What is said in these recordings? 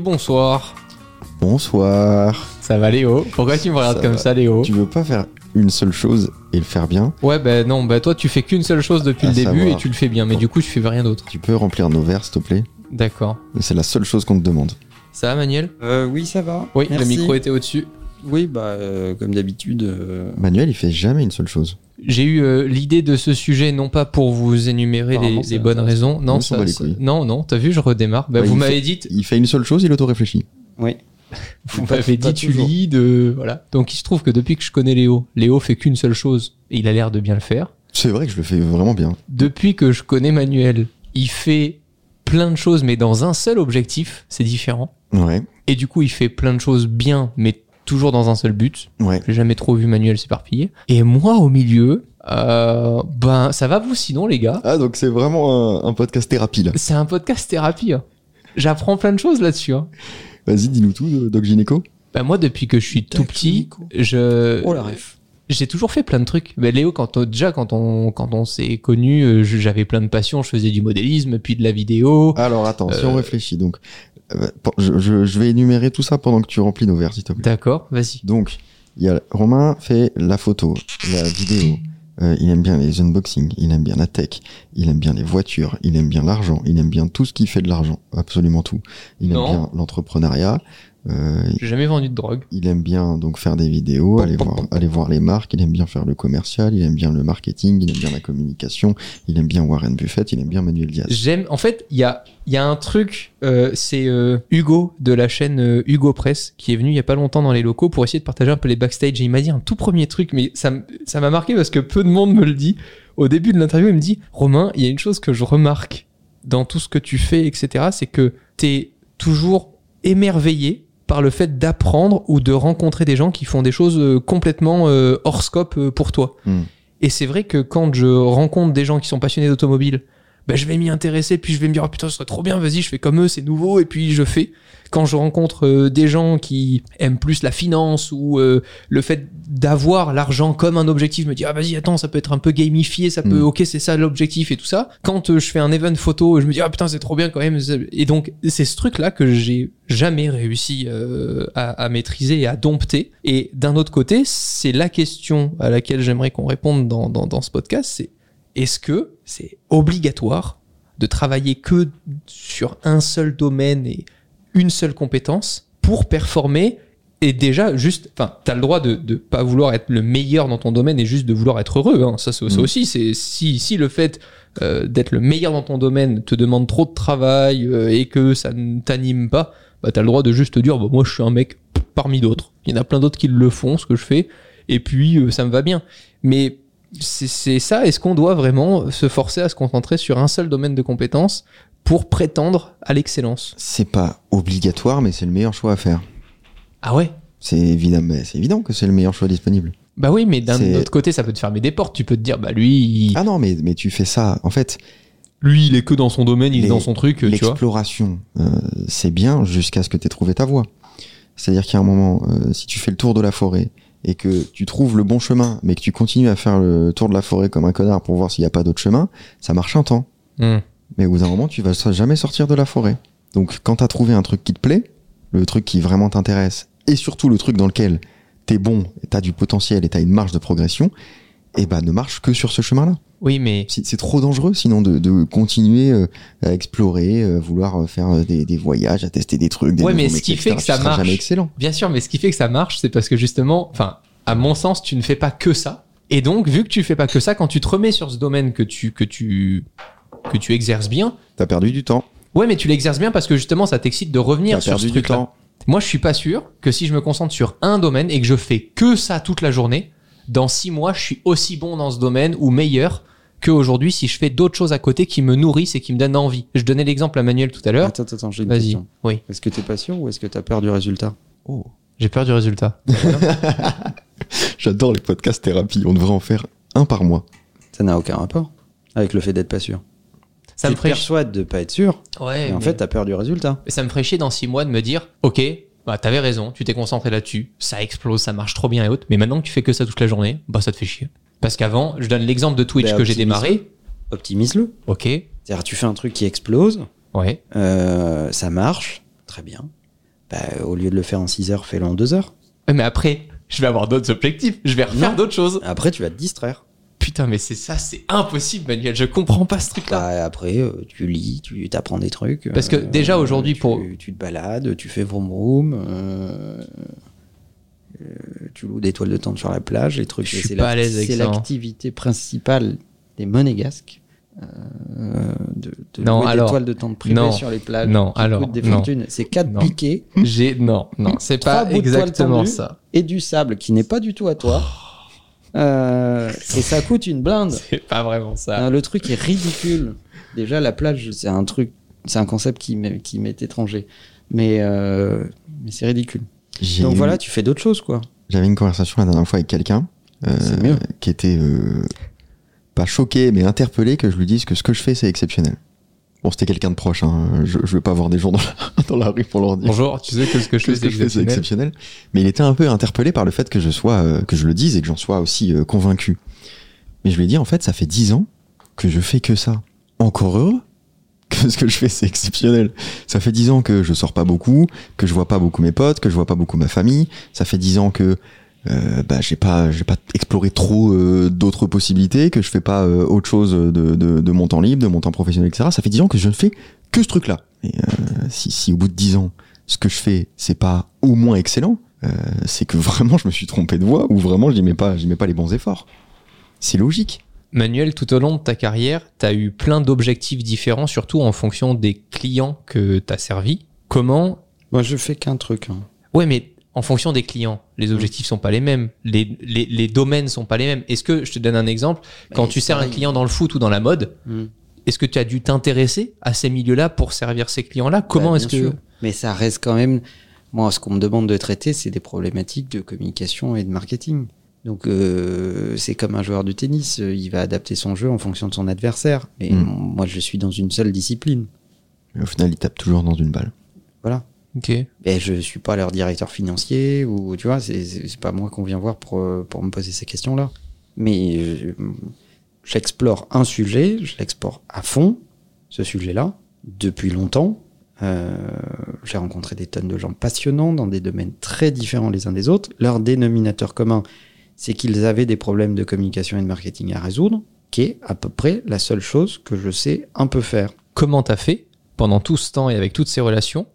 et bonsoir. Bonsoir. Ça va Léo? Pourquoi tu me regardes Ça comme va. ça Léo? Tu veux pas faire une seule chose et le faire bien? Ouais bah non, bah toi tu fais qu'une seule chose depuis À le début savoir. et tu le fais bien, mais du coup tu fais rien d'autre. Tu peux remplir nos verres, s'il te plaît? D'accord. C'est la seule chose qu'on te demande. Ça va Manuel? Euh, oui, ça va. Oui, Merci. le micro était au-dessus. Oui, bah, euh, comme d'habitude. euh, Manuel, il fait jamais une seule chose. J'ai eu euh, l'idée de ce sujet non pas pour vous énumérer les, Apparemment, les c'est bonnes raisons. Non, On s'en ça, bat les ça- couilles. non, non, t'as vu, je redémarre. Bah, Ouais, vous il m'avez fait- dit, Il fait une seule chose, il auto-réfléchit. Oui. vous Pas- m'avez pas dit, tu toujours. lis de, voilà. Donc il se trouve que depuis que je connais Léo, Léo fait qu'une seule chose et il a l'air de bien le faire. C'est vrai que je le fais vraiment bien. Depuis que je connais Manuel, il fait plein de choses, mais dans un seul objectif, c'est différent. Ouais, Et du coup, il fait plein de choses bien, mais toujours dans un seul but. ouais. J'ai jamais trop vu Manuel s'éparpiller. Et moi, au milieu, euh, ben, ça va vous sinon, les gars Ah, donc c'est vraiment un, un podcast thérapie, là. C'est un podcast thérapie. hein. J'apprends plein de choses là-dessus. hein. Vas-y, dis-nous tout, euh, Doc Gynéco. Ben, moi, depuis que je suis tout petit, je, Oh la ref. J'ai toujours fait plein de trucs. Ben, Léo, quand on- déjà quand on quand on s'est connus, euh, j'avais plein de passions. Je faisais du modélisme, puis de la vidéo. Alors, attends, si Euh, on réfléchit, donc... euh, je, je- je vais énumérer tout ça pendant que tu remplis nos verres, s'il te plaît. D'accord, vas-y. Donc, il y a Romain fait la photo, la vidéo. euh, il aime bien les unboxings, il aime bien la tech, il aime bien les voitures, il aime bien l'argent, il aime bien tout ce qui fait de l'argent, absolument tout. Il aime bien l'entrepreneuriat, euh, J'ai jamais vendu de drogue. il aime bien donc faire des vidéos, aller voir, pom. aller voir les marques, il aime bien faire le commercial, il aime bien le marketing, il aime bien la communication, il aime bien Warren Buffett, il aime bien Manuel Diaz. J'aime. En fait, il y a, il y a un truc. euh, c'est euh, Hugo de la chaîne euh, Hugo Press qui est venu il y a pas longtemps dans les locaux pour essayer de partager un peu les backstage. Et il m'a dit un tout premier truc, mais ça, m'a marqué parce que peu de monde me le dit. Au début de l'interview, il me dit Romain, il y a une chose que je remarque dans tout ce que tu fais, etc. C'est que t'es toujours émerveillé par le fait d'apprendre ou de rencontrer des gens qui font des choses euh, complètement euh, hors scope euh, pour toi. Hmm. Et c'est vrai que quand je rencontre des gens qui sont passionnés d'automobile, ben je vais m'y intéresser, puis je vais me dire, oh putain, ce serait trop bien, vas-y, je fais comme eux, c'est nouveau, et puis je fais. Quand je rencontre euh, des gens qui aiment plus la finance ou euh, le fait d'avoir l'argent comme un objectif, me dire, ah vas-y, attends, ça peut être un peu gamifié, ça peut, Mm. ok, c'est ça l'objectif et tout ça. Quand euh, je fais un event photo, je me dis, ah putain, c'est trop bien quand même. Et donc, c'est ce truc-là que j'ai jamais réussi euh, à, à maîtriser et à dompter. Et d'un autre côté, c'est la question à laquelle j'aimerais qu'on réponde dans, dans, dans ce podcast, c'est est-ce que c'est obligatoire de travailler que sur un seul domaine et une seule compétence pour performer et déjà juste enfin t'as le droit de de pas vouloir être le meilleur dans ton domaine et juste de vouloir être heureux hein. ça, c'est- ça Mm. aussi c'est si si le fait euh, d'être le meilleur dans ton domaine te demande trop de travail euh, et que ça ne t'anime pas bah t'as le droit de juste te dire bah, moi je suis un mec parmi d'autres il y en a plein d'autres qui le font ce que je fais et puis euh, ça me va bien mais c'est ça, est-ce qu'on doit vraiment se forcer à se concentrer sur un seul domaine de compétences pour prétendre à l'excellence? C'est pas obligatoire, mais c'est le meilleur choix à faire. Ah ouais? C'est évident, mais c'est évident que c'est le meilleur choix disponible. Bah oui, mais d'un autre côté, ça peut te fermer des portes. Tu peux te dire, bah lui, il, Ah non, mais, mais tu fais ça. En fait, lui, il est que dans son domaine, il est dans son truc, tu vois. l'exploration, euh, c'est bien jusqu'à ce que tu aies trouvé ta voie. C'est-à-dire qu'il y a un moment, euh, si tu fais le tour de la forêt et que tu trouves le bon chemin, mais que tu continues à faire le tour de la forêt comme un connard pour voir s'il n'y a pas d'autre chemin, ça marche un temps. Hmm. Mais au bout d'un moment, tu vas jamais sortir de la forêt. Donc, quand tu as trouvé un truc qui te plaît, le truc qui vraiment t'intéresse, et surtout le truc dans lequel t'es bon, t'as du potentiel et t'as une marge de progression, et ben ne marche que sur ce chemin-là. Oui, mais C'est trop dangereux sinon de, de continuer euh, à explorer, euh, vouloir euh, faire euh, des, des voyages, à tester des trucs. Des Ouais, mais ce qui fait que ça marche- jamais excellent. bien sûr, mais ce qui fait que ça marche, c'est parce que justement, enfin, à mon sens, tu ne fais pas que ça. Et donc, vu que tu fais pas que ça, quand tu te remets sur ce domaine que tu que tu que tu exerces bien, T'as perdu du temps. ouais, mais tu l'exerces bien parce que justement, ça t'excite de revenir sur ce perdu truc-là. Moi, je suis pas sûr que si je me concentre sur un domaine et que je fais que ça toute la journée, dans six mois, je suis aussi bon dans ce domaine ou meilleur qu'aujourd'hui si je fais d'autres choses à côté qui me nourrissent et qui me donnent envie. Je donnais l'exemple à Manuel tout à l'heure. Attends, attends, j'ai une Vas-y. question. Oui, Est-ce que t'es pas sûr ou est-ce que t'as peur du résultat? Oh, j'ai peur du résultat. j'adore les podcasts thérapie. On devrait en faire un par mois. Ça n'a aucun rapport avec le fait d'être pas sûr. Ça tu me te de pas être sûr, Ouais, et en mais- fait, t'as peur du résultat. ça me ferait chier dans six mois de me dire, ok, bah t'avais raison, tu t'es concentré là-dessus, ça explose, ça marche trop bien et autres, mais maintenant que tu fais que ça toute la journée, bah ça te fait chier. Parce qu'avant, je donne l'exemple de Twitch Bah, que j'ai démarré. Optimise-le. Ok, C'est-à-dire, tu fais un truc qui explose, ouais. euh, ça marche, très bien. Bah, au lieu de le faire en 6 heures, fais-le en 2 heures. Mais après, je vais avoir d'autres objectifs. Je vais refaire d'autres choses. Après, tu vas te distraire. Putain, mais c'est ça, c'est impossible, Manuel. Je comprends pas ce truc-là. Bah, après, euh, tu lis, tu apprends des trucs. Parce que euh, déjà, aujourd'hui, tu- pour- Tu te balades, tu fais vroom vroom. euh, tu loues des toiles de tente sur la plage, les trucs. Je suis c'est pas la- à l'aise avec C'est hein. l'activité principale des monégasques. de, de Non, louer alors, des toiles de tente privées non, sur les plages non, qui alors, coûtent des fortunes. C'est quatre piquets J'ai non, non, c'est pas exactement ça. et du sable qui n'est pas du tout à toi. Euh, et ça coûte une blinde. C'est pas vraiment ça. Euh, le truc est ridicule. Déjà, la plage, c'est un truc, c'est un concept qui m'est, étranger. Mais, euh, mais c'est ridicule. Donc eu- voilà, tu fais d'autres choses, quoi. J'avais une conversation la dernière fois avec quelqu'un euh, qui était euh, pas choqué mais interpellé que je lui dise que ce que je fais c'est exceptionnel. Bon, c'était quelqu'un de proche, hein. je, je vais pas voir des gens dans la, dans la rue pour leur dire Bonjour, tu sais que ce que je fais, ce c'est que je fais c'est exceptionnel. exceptionnel. Mais il était un peu interpellé par le fait que je sois, euh, que je le dise et que j'en sois aussi euh, convaincu. Mais je lui ai dit en fait, ça fait dix ans que je fais que ça. Encore heureux? Que ce que je fais c'est exceptionnel. Ça fait dix ans que je sors pas beaucoup, que je vois pas beaucoup mes potes, que je vois pas beaucoup ma famille. Ça fait dix ans que euh, bah, j'ai pas j'ai pas exploré trop euh, d'autres possibilités, que je fais pas euh, autre chose de, de, de mon temps libre, de mon temps professionnel, etc. Ça fait dix ans que je ne fais que ce truc-là. Et euh, si, si au bout de dix ans, ce que je fais, c'est pas au moins excellent, euh, c'est que vraiment je me suis trompé de voie ou vraiment j'y mets pas j'y mets pas les bons efforts. C'est logique. Manuel, tout au long de ta carrière, tu as eu plein d'objectifs différents, surtout en fonction des clients que tu as servis. Comment Moi, je fais qu'un truc. hein. Ouais, mais en fonction des clients, les objectifs sont pas les mêmes, les, les, les domaines sont pas les mêmes. Est-ce que, je te donne un exemple, quand Mais tu sers un client dans le foot ou dans la mode, Mm. est-ce que tu as dû t'intéresser à ces milieux-là pour servir ces clients-là? Comment Bah, est-ce que... sûr. Mais ça reste quand même. Moi, ce qu'on me demande de traiter, c'est des problématiques de communication et de marketing. Donc, euh, c'est comme un joueur de tennis. Il va adapter son jeu en fonction de son adversaire. Mais Mm. moi, je suis dans une seule discipline. Mais au final, il tape toujours dans une balle. Voilà. Ok. Et je suis pas leur directeur financier ou tu vois, c'est pas moi qu'on vient voir pour, euh, pour me poser ces questions-là. Mais je- j'explore un sujet, je l'explore à fond, ce sujet-là, depuis longtemps. Euh, J'ai rencontré des tonnes de gens passionnants dans des domaines très différents les uns des autres. Leur dénominateur commun, c'est qu'ils avaient des problèmes de communication et de marketing à résoudre, qui est à peu près la seule chose que je sais un peu faire. Comment t'as fait pendant tout ce temps et avec toutes ces relations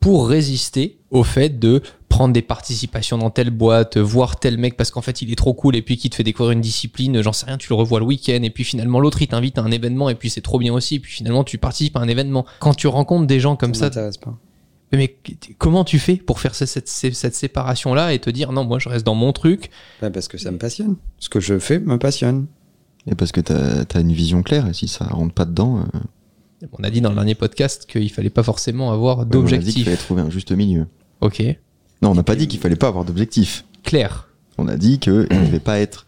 pour résister au fait de prendre des participations dans telle boîte, voir tel mec parce qu'en fait il est trop cool et puis qui te fait découvrir une discipline, j'en sais rien, tu le revois le week-end et puis finalement l'autre il t'invite à un événement et puis c'est trop bien aussi et puis finalement tu participes à un événement. Quand tu rencontres des gens comme ça, m'intéresse pas. mais comment tu fais pour faire cette, cette, cette séparation là et te dire non moi je reste dans mon truc? Ouais, parce que ça me passionne. Ce que je fais me passionne. Et parce que t'as as une vision claire et si ça rentre pas dedans, euh, On a dit dans le dernier podcast qu'il fallait pas forcément avoir on a dit qu'il d'objectifs. fallait trouver un juste milieu. Ok, Non, on n'a pas dit qu'il fallait pas avoir d'objectif. clair. On a dit qu'il ne devait pas être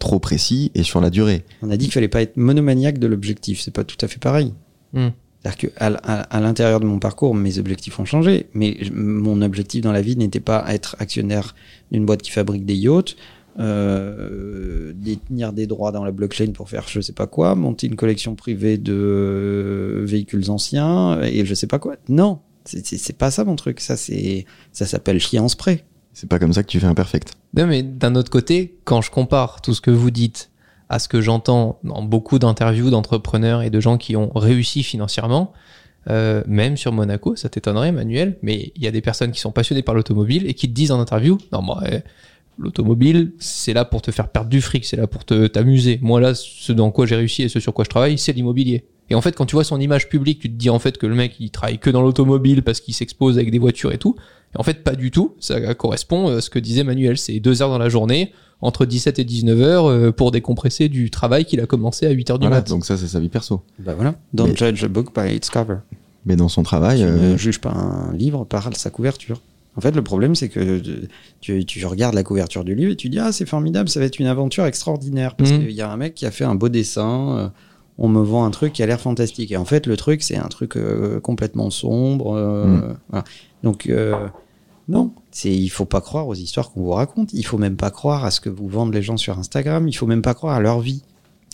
trop précis et sur la durée. On a dit qu'il fallait pas être monomaniaque de l'objectif. C'est pas tout à fait pareil. Hmm. C'est-à-dire qu'à l- à, à l'intérieur de mon parcours, mes objectifs ont changé. Mais je- mon objectif dans la vie n'était pas être actionnaire d'une boîte qui fabrique des yachts, euh, détenir des droits dans la blockchain pour faire je sais pas quoi, monter une collection privée de euh, véhicules anciens et je sais pas quoi. Non, c'est- pas ça mon truc. Ça, c'est ça s'appelle chier en spray. C'est pas comme ça que tu fais un perfect. Non, mais d'un autre côté, quand je compare tout ce que vous dites à ce que j'entends dans beaucoup d'interviews d'entrepreneurs et de gens qui ont réussi financièrement, euh, même sur Monaco, ça t'étonnerait, Manuel, mais il y a des personnes qui sont passionnées par l'automobile et qui te disent en interview, non, moi, eh, l'automobile, c'est là pour te faire perdre du fric, c'est là pour te t'amuser. Moi, là, ce dans quoi j'ai réussi et ce sur quoi je travaille, c'est l'immobilier. Et en fait, quand tu vois son image publique, tu te dis en fait que le mec, il travaille que dans l'automobile parce qu'il s'expose avec des voitures et tout. Et en fait, pas du tout. Ça correspond à ce que disait Manuel. C'est deux heures dans la journée, entre 17 et 19 heures, euh, pour décompresser du travail qu'il a commencé à 8 heures du Voilà, mat. donc ça c'est sa vie perso. Bah voilà. Don't Mais- judge a book by its cover. Mais dans son travail, Tu euh, ne juges pas un livre par sa couverture. En fait, le problème, c'est que tu, tu regardes la couverture du livre et tu dis Ah, c'est formidable, ça va être une aventure extraordinaire. Parce Mhm. qu'il y a un mec qui a fait un beau dessin, euh, on me vend un truc qui a l'air fantastique. Et en fait, le truc, c'est un truc euh, complètement sombre. euh, voilà. Donc, euh, non, c'est il faut pas croire aux histoires qu'on vous raconte. Il faut même pas croire à ce que vous vendent les gens sur Instagram. Il faut même pas croire à leur vie.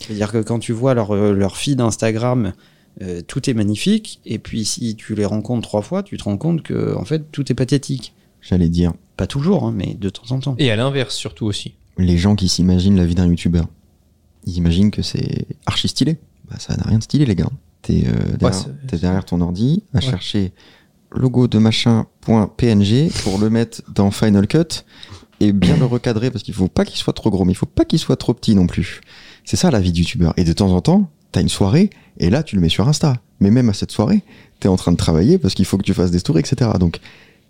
C'est-à-dire que quand tu vois leur, euh, leur feed Instagram Euh, tout est magnifique, et puis si tu les rencontres trois fois, tu te rends compte que en fait tout est pathétique. J'allais dire, Pas toujours, hein, mais de temps en temps. Et à l'inverse, surtout aussi. les gens qui s'imaginent la vie d'un youtubeur, ils imaginent que c'est archi stylé. Bah, ça n'a rien de stylé, les gars. T'es euh, derrière, ton ordi à Ouais. chercher logo de machin.png pour le mettre dans Final Cut et bien le recadrer parce qu'il faut pas qu'il soit trop gros, mais il faut pas qu'il soit trop petit non plus. C'est ça la vie de youtubeur. Et de temps en temps, t'as une soirée et là tu le mets sur Insta. Mais même à cette soirée, t'es en train de travailler parce qu'il faut que tu fasses des stories, etc. Donc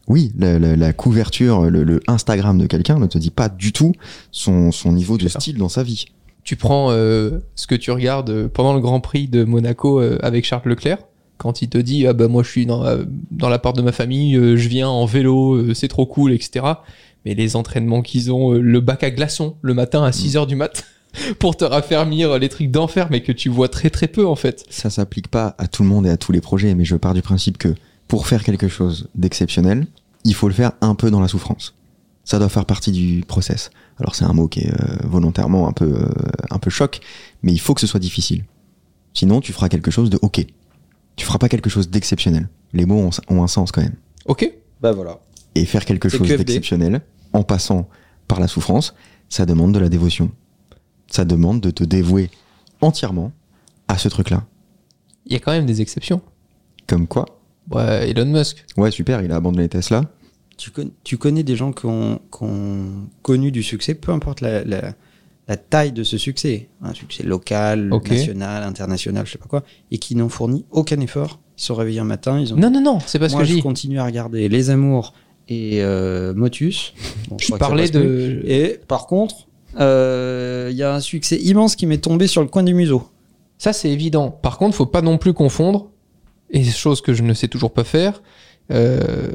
oui, la, la- la couverture, le, le Instagram de quelqu'un ne te dit pas du tout son, son niveau de style dans sa vie. Tu prends euh, ce que tu regardes euh, pendant le Grand Prix de Monaco euh, avec Charles Leclerc, quand il te dit ah bah moi je suis dans, euh, dans la part de ma famille, euh, je viens en vélo, c'est trop cool, etc. Mais les entraînements qu'ils ont, le bac à glaçons le matin à 6 heures du mat pour te raffermir les trucs d'enfer, mais que tu vois très très peu en fait. ça s'applique pas à tout le monde et à tous les projets, mais je pars du principe que pour faire quelque chose d'exceptionnel, il faut le faire un peu dans la souffrance. Ça doit faire partie du process. Alors c'est un mot qui est euh, volontairement un peu, euh, un peu choc, mais il faut que ce soit difficile. Sinon, tu feras quelque chose de ok. Tu feras pas quelque chose d'exceptionnel. Les mots ont, ont un sens quand même. Ok Bah voilà. Et faire quelque chose d'exceptionnel, en passant par la souffrance, ça demande de la dévotion. Ça demande de te dévouer entièrement à ce truc-là. Il y a quand même des exceptions. Comme quoi Ouais, Elon Musk. Ouais, super, il a abandonné Tesla. Tu, con- tu connais des gens qui ont, qui ont connu du succès, peu importe la, la- la taille de ce succès, un succès local, national, international, je sais pas quoi, et qui n'ont fourni aucun effort. Ils se sont réveillés un matin, ils ont Non, non, non, c'est pas ce Moi, que je je dis. continue à regarder Les Amours et euh, Motus. Bon, Je parlais plus. de. Et par contre, il y a un succès immense qui m'est tombé sur le coin du museau. Ça, c'est évident. Par contre, faut pas non plus confondre, et chose que je ne sais toujours pas faire, euh,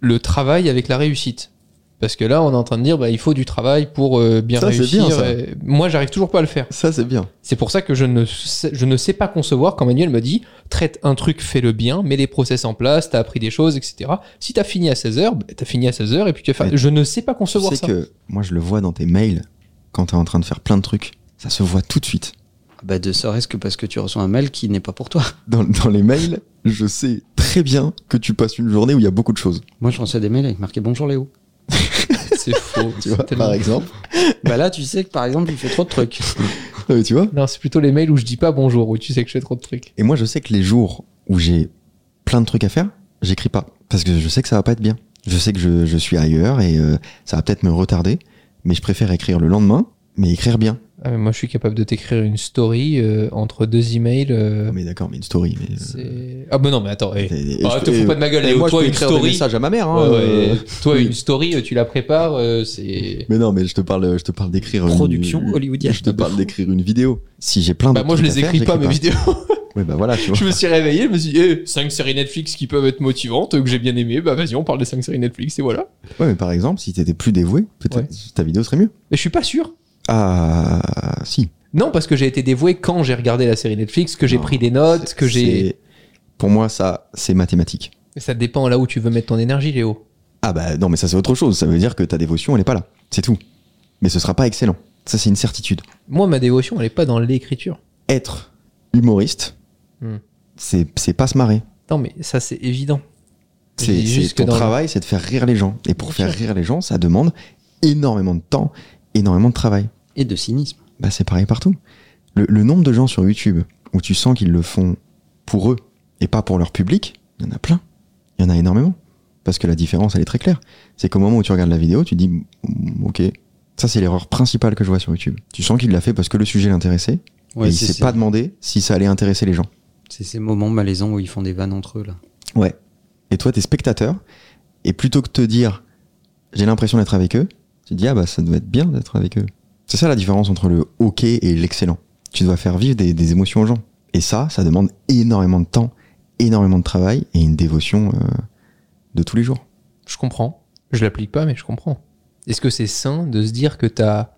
le travail avec la réussite. Parce que là, on est en train de dire, bah, il faut du travail pour euh, bien Ça, c'est réussir. bien, ça. Moi, j'arrive toujours pas à le faire. Ça, c'est bien. C'est pour ça que je ne, sais, je ne sais pas concevoir quand Manuel me dit, traite un truc, fais-le bien, mets les process en place, t'as appris des choses, etc. Si t'as fini à 16h, bah, t'as fini à 16h et puis tu vas faire... Je ne sais pas Tu concevoir sais ça. que moi, je le vois dans tes mails quand t'es en train de faire plein de trucs. Ça se voit tout de suite. Bah, de serait-ce que parce que tu reçois un mail qui n'est pas pour toi. Dans, dans les mails, je sais très bien que tu passes une journée où il y a beaucoup de choses. Moi, je reçois des mails avec marqué Bonjour Léo. C'est faux. Tu vois, tellement- par exemple. bah là, tu sais que par exemple, il fait trop de trucs. Euh, tu vois Non, c'est plutôt les mails où je dis pas bonjour, où tu sais que je fais trop de trucs. Et moi, je sais que les jours où j'ai plein de trucs à faire, j'écris pas. Parce que je sais que ça va pas être bien. Je sais que je, je suis ailleurs et euh, ça va peut-être me retarder. Mais je préfère écrire le lendemain, mais écrire bien. Ah, mais moi, je suis capable de t'écrire une story euh, entre deux emails. euh, Non, mais d'accord, mais une story. Mais, euh, Ah, bah non, mais attends. eh. et- et Ah, je- te fous pas de ma gueule, et moi, Toi, je peux une écrire story- à ma mère. Hein, Ouais, ouais. euh, Toi, oui. une story, tu la prépares, euh, c'est. Mais non, mais je te parle, je te parle d'écrire une- Production hollywoodienne. Je te parle d'écrire une vidéo. Si j'ai plein de Bah, moi, je les écris pas, mes vidéos. Bah voilà, tu vois. je me suis réveillé, je me suis dit, 5 séries Netflix qui peuvent être motivantes, que j'ai bien aimé, bah vas-y, on parle des 5 séries Netflix, et voilà. Ouais, mais par exemple, si t'étais plus dévoué, peut-être Ouais. ta vidéo serait mieux. Mais je suis pas sûr. Ah, si. Non, parce que j'ai été dévoué quand j'ai regardé la série Netflix, que j'ai pris des notes, que j'ai. Pour moi, ça, c'est mathématique. Ça dépend là où tu veux mettre ton énergie, Léo. Ah bah non, mais ça c'est autre chose. Ça veut dire que ta dévotion, elle est pas là. C'est tout. Mais ce sera pas excellent. Ça, c'est une certitude. Moi, ma dévotion, elle est pas dans l'écriture. Être humoriste, Hmm. c'est pas se marrer. Non, mais ça, c'est évident. C'est ton dans le- travail, c'est de faire rire les gens. Et pour Bien faire sûr. rire les gens, ça demande énormément de temps, énormément de travail. Et de cynisme. Bah c'est pareil partout. Le, le nombre de gens sur YouTube où tu sens qu'ils le font pour eux et pas pour leur public, il y en a plein. Il y en a énormément. Parce que la différence, elle est très claire. C'est qu'au moment où tu regardes la vidéo, tu dis, Mm, ok, ça c'est l'erreur principale que je vois sur YouTube. Tu sens qu'il l'a fait parce que le sujet l'intéressait Ouais, et il s'est pas demandé si ça allait intéresser les gens. C'est ces moments malaisants où ils font des vannes entre eux, là. Ouais. Et toi, t'es spectateur et plutôt que de te dire, j'ai l'impression d'être avec eux, tu te dis, ah bah ça doit être bien d'être avec eux. C'est ça la différence entre le ok et l'excellent. Tu dois faire vivre des, des émotions aux gens. Et ça, ça demande énormément de temps, énormément de travail et une dévotion euh, de tous les jours. Je comprends. Je l'applique pas, mais je comprends. Est-ce que c'est sain de se dire que tu as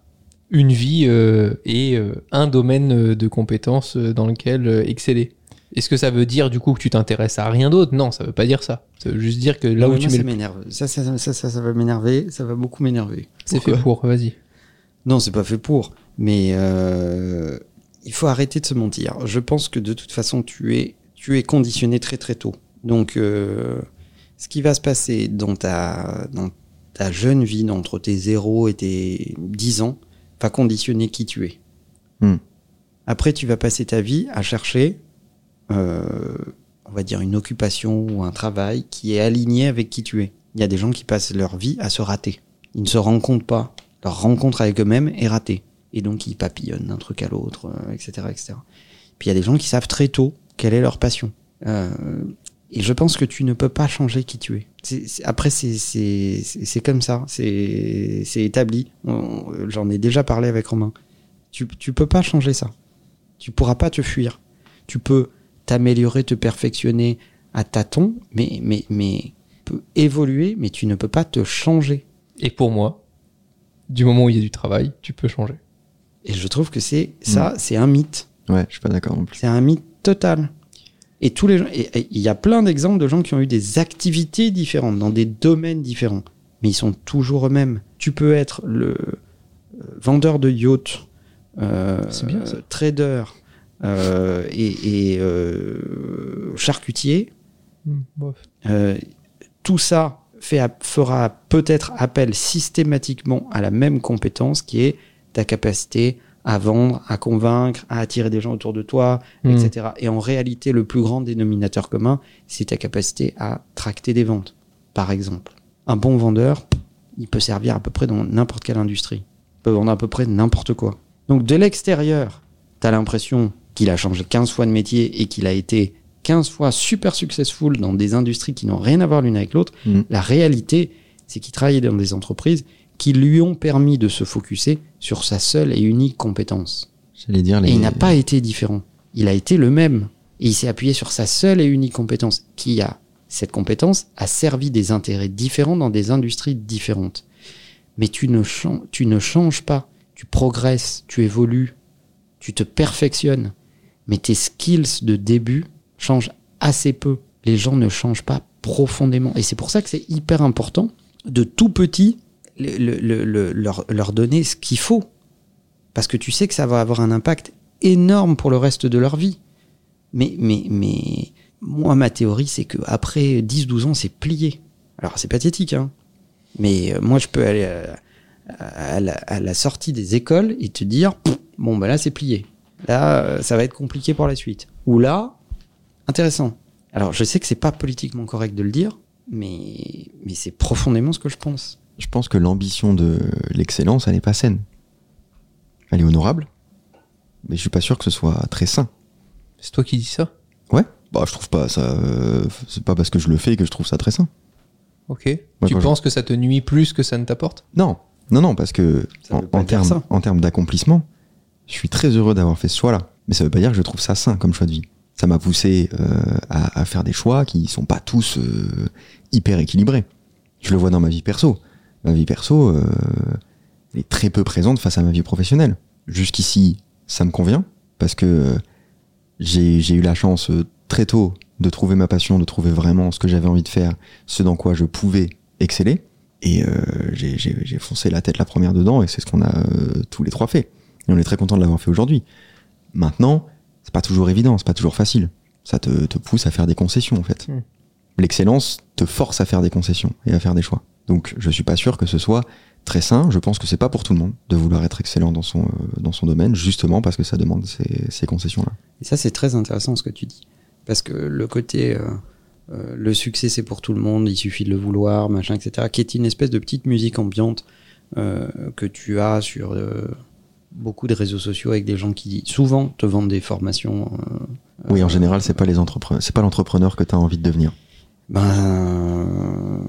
une vie euh, et euh, un domaine de compétences dans lequel exceller? Est-ce que ça veut dire du coup que tu t'intéresses à rien d'autre? Non, ça veut pas dire ça. Ça veut juste dire que là Non, où tu moi, mets ça le... m'énerve. Ça, ça, ça, ça, ça va m'énerver. Ça va beaucoup m'énerver. C'est fait pour, vas-y. Non, c'est pas fait pour. Mais euh, il faut arrêter de se mentir. Je pense que de toute façon, tu es, tu es conditionné très très tôt. Donc, euh, ce qui va se passer dans ta, dans ta jeune vie, entre tes 0 et tes 10 ans, va conditionner qui tu es. Hmm. Après, tu vas passer ta vie à chercher, on va dire, une occupation ou un travail qui est aligné avec qui tu es. Il y a des gens qui passent leur vie à se rater. Ils ne se rencontrent pas. Leur rencontre avec eux-mêmes est ratée. Et donc, ils papillonnent d'un truc à l'autre, euh, etc., etc. Puis il y a des gens qui savent très tôt quelle est leur passion. Euh, et je pense que tu ne peux pas changer qui tu es. C'est- c'est- après, c'est- c'est c'est comme ça. C'est établi. J'en ai déjà parlé avec Romain. Tu, tu peux pas changer ça. Tu pourras pas te fuir. Tu peux t'améliorer, te perfectionner à tâtons, mais, mais, mais tu peux évoluer, mais tu ne peux pas te changer. Et pour moi, du moment où il y a du travail, tu peux changer. Et je trouve que c'est ça, c'est un mythe. Ouais, je suis pas d'accord non plus. C'est un mythe total. Et tous les gens, il y a plein d'exemples de gens qui ont eu des activités différentes dans des domaines différents, mais ils sont toujours eux-mêmes. Tu peux être le euh, vendeur de yachts, euh, C'est bien, ça. trader euh, et, et, euh, charcutier. Bof. Euh, tout ça fait, fera peut-être appel systématiquement à la même compétence qui est ta capacité à vendre, à convaincre, à attirer des gens autour de toi, Hmm. etc. Et en réalité, le plus grand dénominateur commun, c'est ta capacité à tracter des ventes, par exemple. Un bon vendeur, il peut servir à peu près dans n'importe quelle industrie. Il peut vendre à peu près n'importe quoi. Donc de l'extérieur, tu as l'impression qu'il a changé 15 fois de métier et qu'il a été 15 fois super successful dans des industries qui n'ont rien à voir l'une avec l'autre. Mm. La réalité, c'est qu'il travaillait dans des entreprises qui lui ont permis de se focuser sur sa seule et unique compétence. Dire les. Et il n'a pas été différent. Il a été le même. Et il s'est appuyé sur sa seule et unique compétence, qui a, cette compétence, a servi des intérêts différents dans des industries différentes. Mais tu ne, tu ne changes pas. Tu progresses, tu évolues, tu te perfectionnes. Mais tes skills de début changent assez peu. Les gens ne changent pas profondément. Et c'est pour ça que c'est hyper important de tout petit le- le- le- le- leur, leur donner ce qu'il faut. Parce que tu sais que ça va avoir un impact énorme pour le reste de leur vie. Mais, mais, mais, moi, ma théorie, c'est que après 10-12 ans, c'est plié. Alors, c'est pathétique, hein. Mais euh, moi, je peux aller à, à la, à la sortie des écoles et te dire, bon, bah là, c'est plié. Là, euh, ça va être compliqué pour la suite. Ou là, intéressant. Alors, je sais que c'est pas politiquement correct de le dire, mais, mais c'est profondément ce que je pense. Je pense que l'ambition de l'excellence, elle n'est pas saine. Elle est honorable, mais je suis pas sûr que ce soit très sain. C'est toi qui dis ça? Ouais. Bah, je trouve pas ça. euh, c'est pas parce que je le fais que je trouve ça très sain. Ok. Moi, tu je- penses que ça te nuit plus que ça ne t'apporte? Non, non, non, parce que Ça termes en termes d'accomplissement, je suis très heureux d'avoir fait ce choix-là. Mais ça veut pas dire que je trouve ça sain comme choix de vie. Ça m'a poussé euh, à, faire des choix qui sont pas tous euh, hyper équilibrés. Je le vois dans ma vie perso. Ma vie perso euh, est très peu présente face à ma vie professionnelle. Jusqu'ici, ça me convient parce que j'ai eu la chance très tôt de trouver ma passion, de trouver vraiment ce que j'avais envie de faire, ce dans quoi je pouvais exceller. Et j'ai- foncé la tête la première dedans et c'est ce qu'on a tous les trois fait. Et on est très content de l'avoir fait aujourd'hui. Maintenant, c'est pas toujours évident, c'est pas toujours facile. Ça te, te pousse à faire des concessions en fait. Mm. L'excellence te force à faire des concessions et à faire des choix. Donc je suis pas sûr que ce soit très sain. Je pense que c'est pas pour tout le monde de vouloir être excellent dans son, euh, dans son domaine, justement parce que ça demande ces, ces concessions-là. Et ça, c'est très intéressant ce que tu dis. Parce que le côté, euh, euh, le succès, c'est pour tout le monde, il suffit de le vouloir, machin, etc., qui est une espèce de petite musique ambiante que tu as sur beaucoup de réseaux sociaux avec des gens qui souvent te vendent des formations. euh, Oui, en euh, général, c'est pas les entrepreneurs, c'est pas l'entrepreneur que tu as envie de devenir. Ben,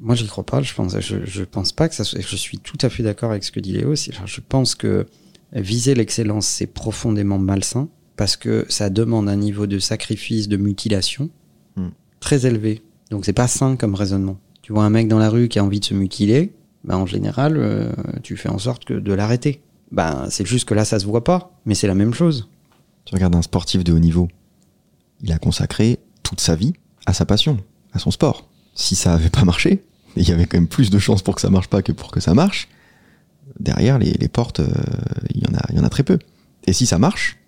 moi, j'y crois pas. Je pense, je, je pense pas que ça. soit- Je suis tout à fait d'accord avec ce que dit Léo. Je pense que viser l'excellence, c'est profondément malsain parce que ça demande un niveau de sacrifice, de mutilation Hmm. très élevé. Donc, c'est pas sain comme raisonnement. Tu vois un mec dans la rue qui a envie de se mutiler, ben, en général, euh, tu fais en sorte que de l'arrêter. Ben, c'est juste que là, ça se voit pas, mais c'est la même chose. Tu regardes un sportif de haut niveau, il a consacré toute sa vie à sa passion, à son sport. Si ça avait pas marché, et il y avait quand même plus de chances pour que ça marche pas que pour que ça marche, derrière les, les portes, euh, il y en a, il y en a très peu. Et si ça marche,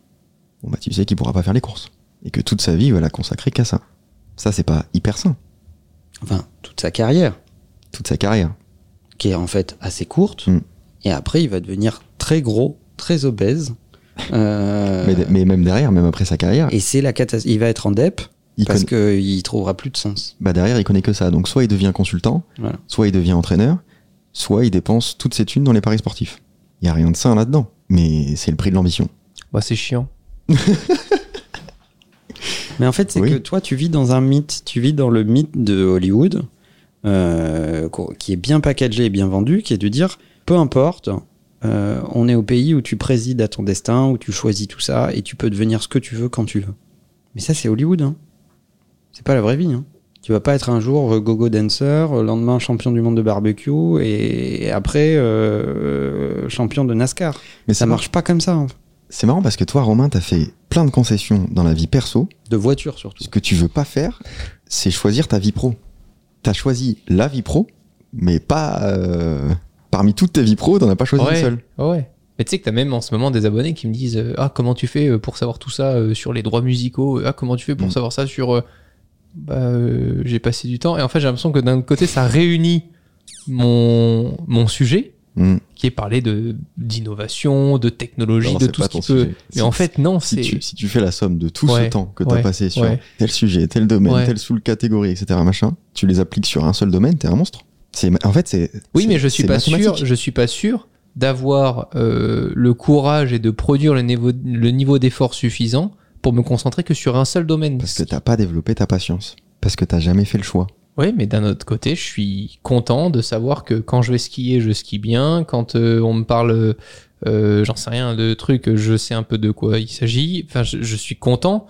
bon bah tu sais qu'il pourra pas faire les courses. et que toute sa vie il va la consacrer qu'à ça. Ça c'est pas hyper sain. Enfin, toute sa carrière, Toute sa carrière. qui est en fait assez courte. Mm. Et après, il va devenir très gros, très obèse. Euh, Mais, mais même derrière, même après sa carrière, Et c'est la catastrophe. Il va être en dep il parce connaît- qu'il trouvera plus de sens. bah derrière il connaît que ça. Donc soit il devient consultant, Voilà. soit il devient entraîneur, soit il dépense toutes ses thunes dans les paris sportifs. Il y a rien de sain là-dedans, mais c'est le prix de l'ambition. Bah, c'est chiant. Mais en fait, c'est Oui. que toi, tu vis dans un mythe. Tu vis dans le mythe de Hollywood, euh, qui est bien packagé et bien vendu, qui est de dire, peu importe, euh, on est au pays où tu présides à ton destin, où tu choisis tout ça, et tu peux devenir ce que tu veux quand tu veux. Mais ça, c'est Hollywood. Hein. C'est pas la vraie vie. Hein. Tu vas pas être un jour euh, gogo dancer, euh, lendemain champion du monde de barbecue, et après euh, champion de NASCAR. Mais Ça marche pas comme ça. hein. C'est marrant parce que toi, Romain, t'as fait plein de concessions dans la vie perso. De voiture surtout. Ce que tu veux pas faire, c'est choisir ta vie pro. T'as choisi la vie pro, mais pas euh, parmi toutes tes vies pro, t'en as pas choisi une seule. Ouais. Mais tu sais que t'as même en ce moment des abonnés qui me disent euh, Ah, comment tu fais euh, pour savoir tout ça euh, sur les droits musicaux Ah, comment tu fais pour Mm. savoir ça sur. euh, Bah, euh, j'ai passé du temps. Et en fait, j'ai l'impression que d'un côté, ça réunit mon, mon sujet, Hmm. qui est parler de d'innovation, de technologie, Non, de tout ce qui peut. sujet. Mais Si- en fait, non, Si c'est. tu, si tu fais la somme de tout Ouais, ce temps que t'as ouais, passé sur ouais. tel sujet, tel domaine, telle sous-catégorie, etc., machin, tu les appliques sur un seul domaine, t'es un monstre. C'est, en fait, c'est. Oui, mais je suis pas sûr. Je suis pas sûr d'avoir euh, le courage et de produire le niveau, le niveau d'effort suffisant pour me concentrer que sur un seul domaine. Parce que t'as pas développé ta patience. Parce que t'as jamais fait le choix. Oui, mais d'un autre côté, je suis content de savoir que quand je vais skier, je skie bien. Quand euh, on me parle, euh, j'en sais rien, de trucs, je sais un peu de quoi il s'agit. Enfin, je, je suis content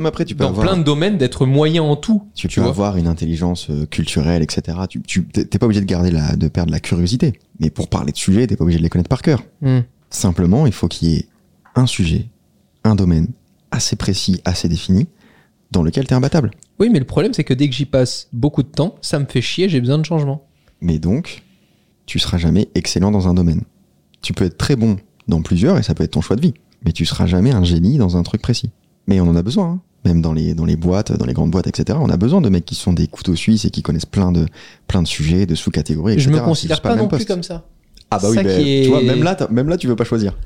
mais après, tu peux dans avoir, plein de domaines d'être moyen en tout. tu tu peux vois. avoir une intelligence euh, culturelle, etc. Tu, tu, t'es pas obligé de garder la, de perdre la curiosité. Mais pour parler de sujets, t'es pas obligé de les connaître par cœur. Hmm. Simplement, il faut qu'il y ait un sujet, un domaine assez précis, assez défini, dans lequel t'es imbattable. Oui, mais le problème, c'est que dès que j'y passe beaucoup de temps, ça me fait chier, j'ai besoin de changement. Mais donc, tu seras jamais excellent dans un domaine. Tu peux être très bon dans plusieurs et ça peut être ton choix de vie. Mais tu seras jamais un génie dans un truc précis. Mais on en a besoin. hein. Même dans les, dans les boîtes, dans les grandes boîtes, etc. On a besoin de mecs qui sont des couteaux suisses et qui connaissent plein de, plein de sujets, de sous-catégories, Je etc. me C'est considère juste pas non plus comme ça. Ah bah oui, Ça mais est- tu vois, même là, même là, tu veux pas choisir.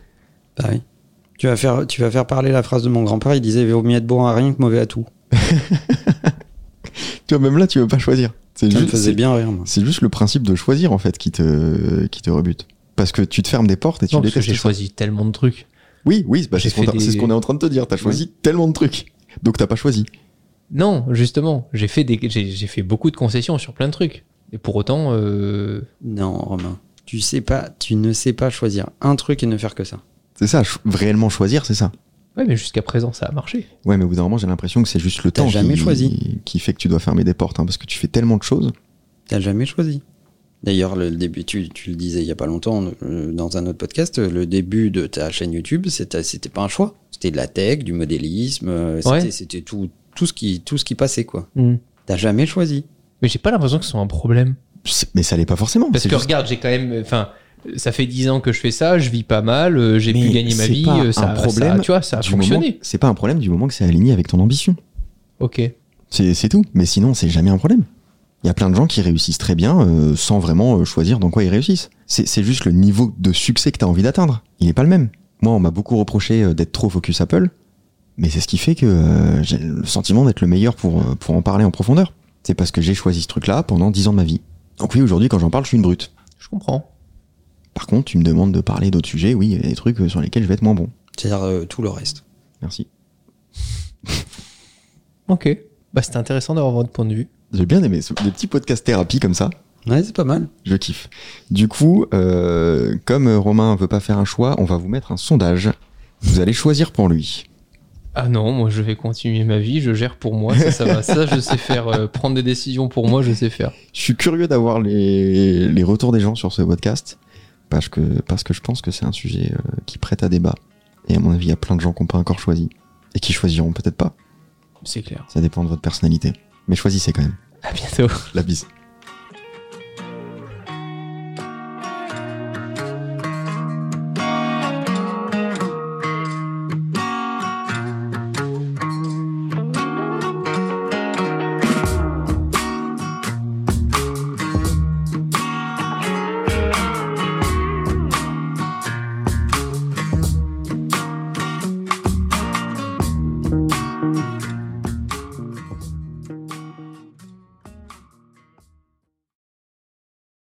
Bah oui. Tu vas, faire, tu vas faire parler la phrase de mon grand-père, il disait il vaut mieux être bon à rien que mauvais à tout. Tu vois, même là, tu veux pas choisir. C'est Ça me juste, faisait c'est- bien rire, c'est juste le principe de choisir, en fait, qui te, qui te rebute. Parce que tu te fermes des portes et tu Non, parce que détestes j'ai choisi tellement de trucs. Oui, oui, bah, c'est qu'on ce qu'on est en train de te dire. T'as choisi tellement de trucs. Donc t'as pas choisi. Non, justement, j'ai fait des, j'ai, j'ai fait beaucoup de concessions sur plein de trucs. Et pour autant, euh, Non, Romain. Tu sais pas, tu ne sais pas choisir un truc et ne faire que ça. C'est ça, ch- réellement choisir, c'est ça. ouais, mais jusqu'à présent, ça a marché. Ouais, mais au bout d'un moment, j'ai l'impression que c'est juste le T'as temps jamais qui, choisi. qui fait que tu dois fermer des portes, hein, parce que tu fais tellement de choses. T'as jamais choisi. D'ailleurs, le début, tu, tu le disais il y a pas longtemps euh, dans un autre podcast, le début de ta chaîne YouTube, c'était c'était pas un choix. C'était de la tech, du modélisme, euh, c'était Ouais. c'était tout, tout, ce qui, tout ce qui passait, quoi. Hmm. T'as jamais choisi. Mais j'ai pas l'impression que ce soit un problème. C'est- Mais ça l'est pas forcément. Parce que juste- regarde, j'ai quand même, enfin, ça fait 10 ans que je fais ça, je vis pas mal, euh, j'ai Mais pu gagner ma vie, euh, ça, un problème ça- tu vois, ça a du moment- fonctionné. C'est pas un problème du moment que c'est aligné avec ton ambition. Ok. C'est c'est tout. Mais sinon, c'est jamais un problème. Il y a plein de gens qui réussissent très bien euh, sans vraiment euh, choisir dans quoi ils réussissent. C'est c'est juste le niveau de succès que tu as envie d'atteindre. Il n'est pas le même. Moi, on m'a beaucoup reproché euh, d'être trop focus Apple, mais c'est ce qui fait que euh, j'ai le sentiment d'être le meilleur pour, pour en parler en profondeur. C'est parce que j'ai choisi ce truc-là pendant 10 ans de ma vie. Donc oui, aujourd'hui, quand j'en parle, je suis une brute. Je comprends. Par contre, tu me demandes de parler d'autres sujets, oui, il y a des trucs sur lesquels je vais être moins bon. C'est-à-dire euh, tout le reste. Merci. Ok. Bah, c'était intéressant d'avoir votre point de vue. J'ai bien aimé des petits podcasts thérapie comme ça. Ouais, c'est pas mal. Je kiffe. Du coup, euh, comme Romain veut pas faire un choix, on va vous mettre un sondage. Vous allez choisir pour lui. Ah non, moi je vais continuer ma vie, je gère pour moi, ça, ça va. Ça, je sais faire. euh, prendre des décisions pour moi, je sais faire. Je suis curieux d'avoir les, les retours des gens sur ce podcast parce que, parce que je pense que c'est un sujet euh, qui prête à débat. Et à mon avis, il y a plein de gens qui n'ont pas encore choisi et qui choisiront peut-être pas. C'est clair. Ça dépend de votre personnalité. Mais choisissez quand même. À bientôt. La bise.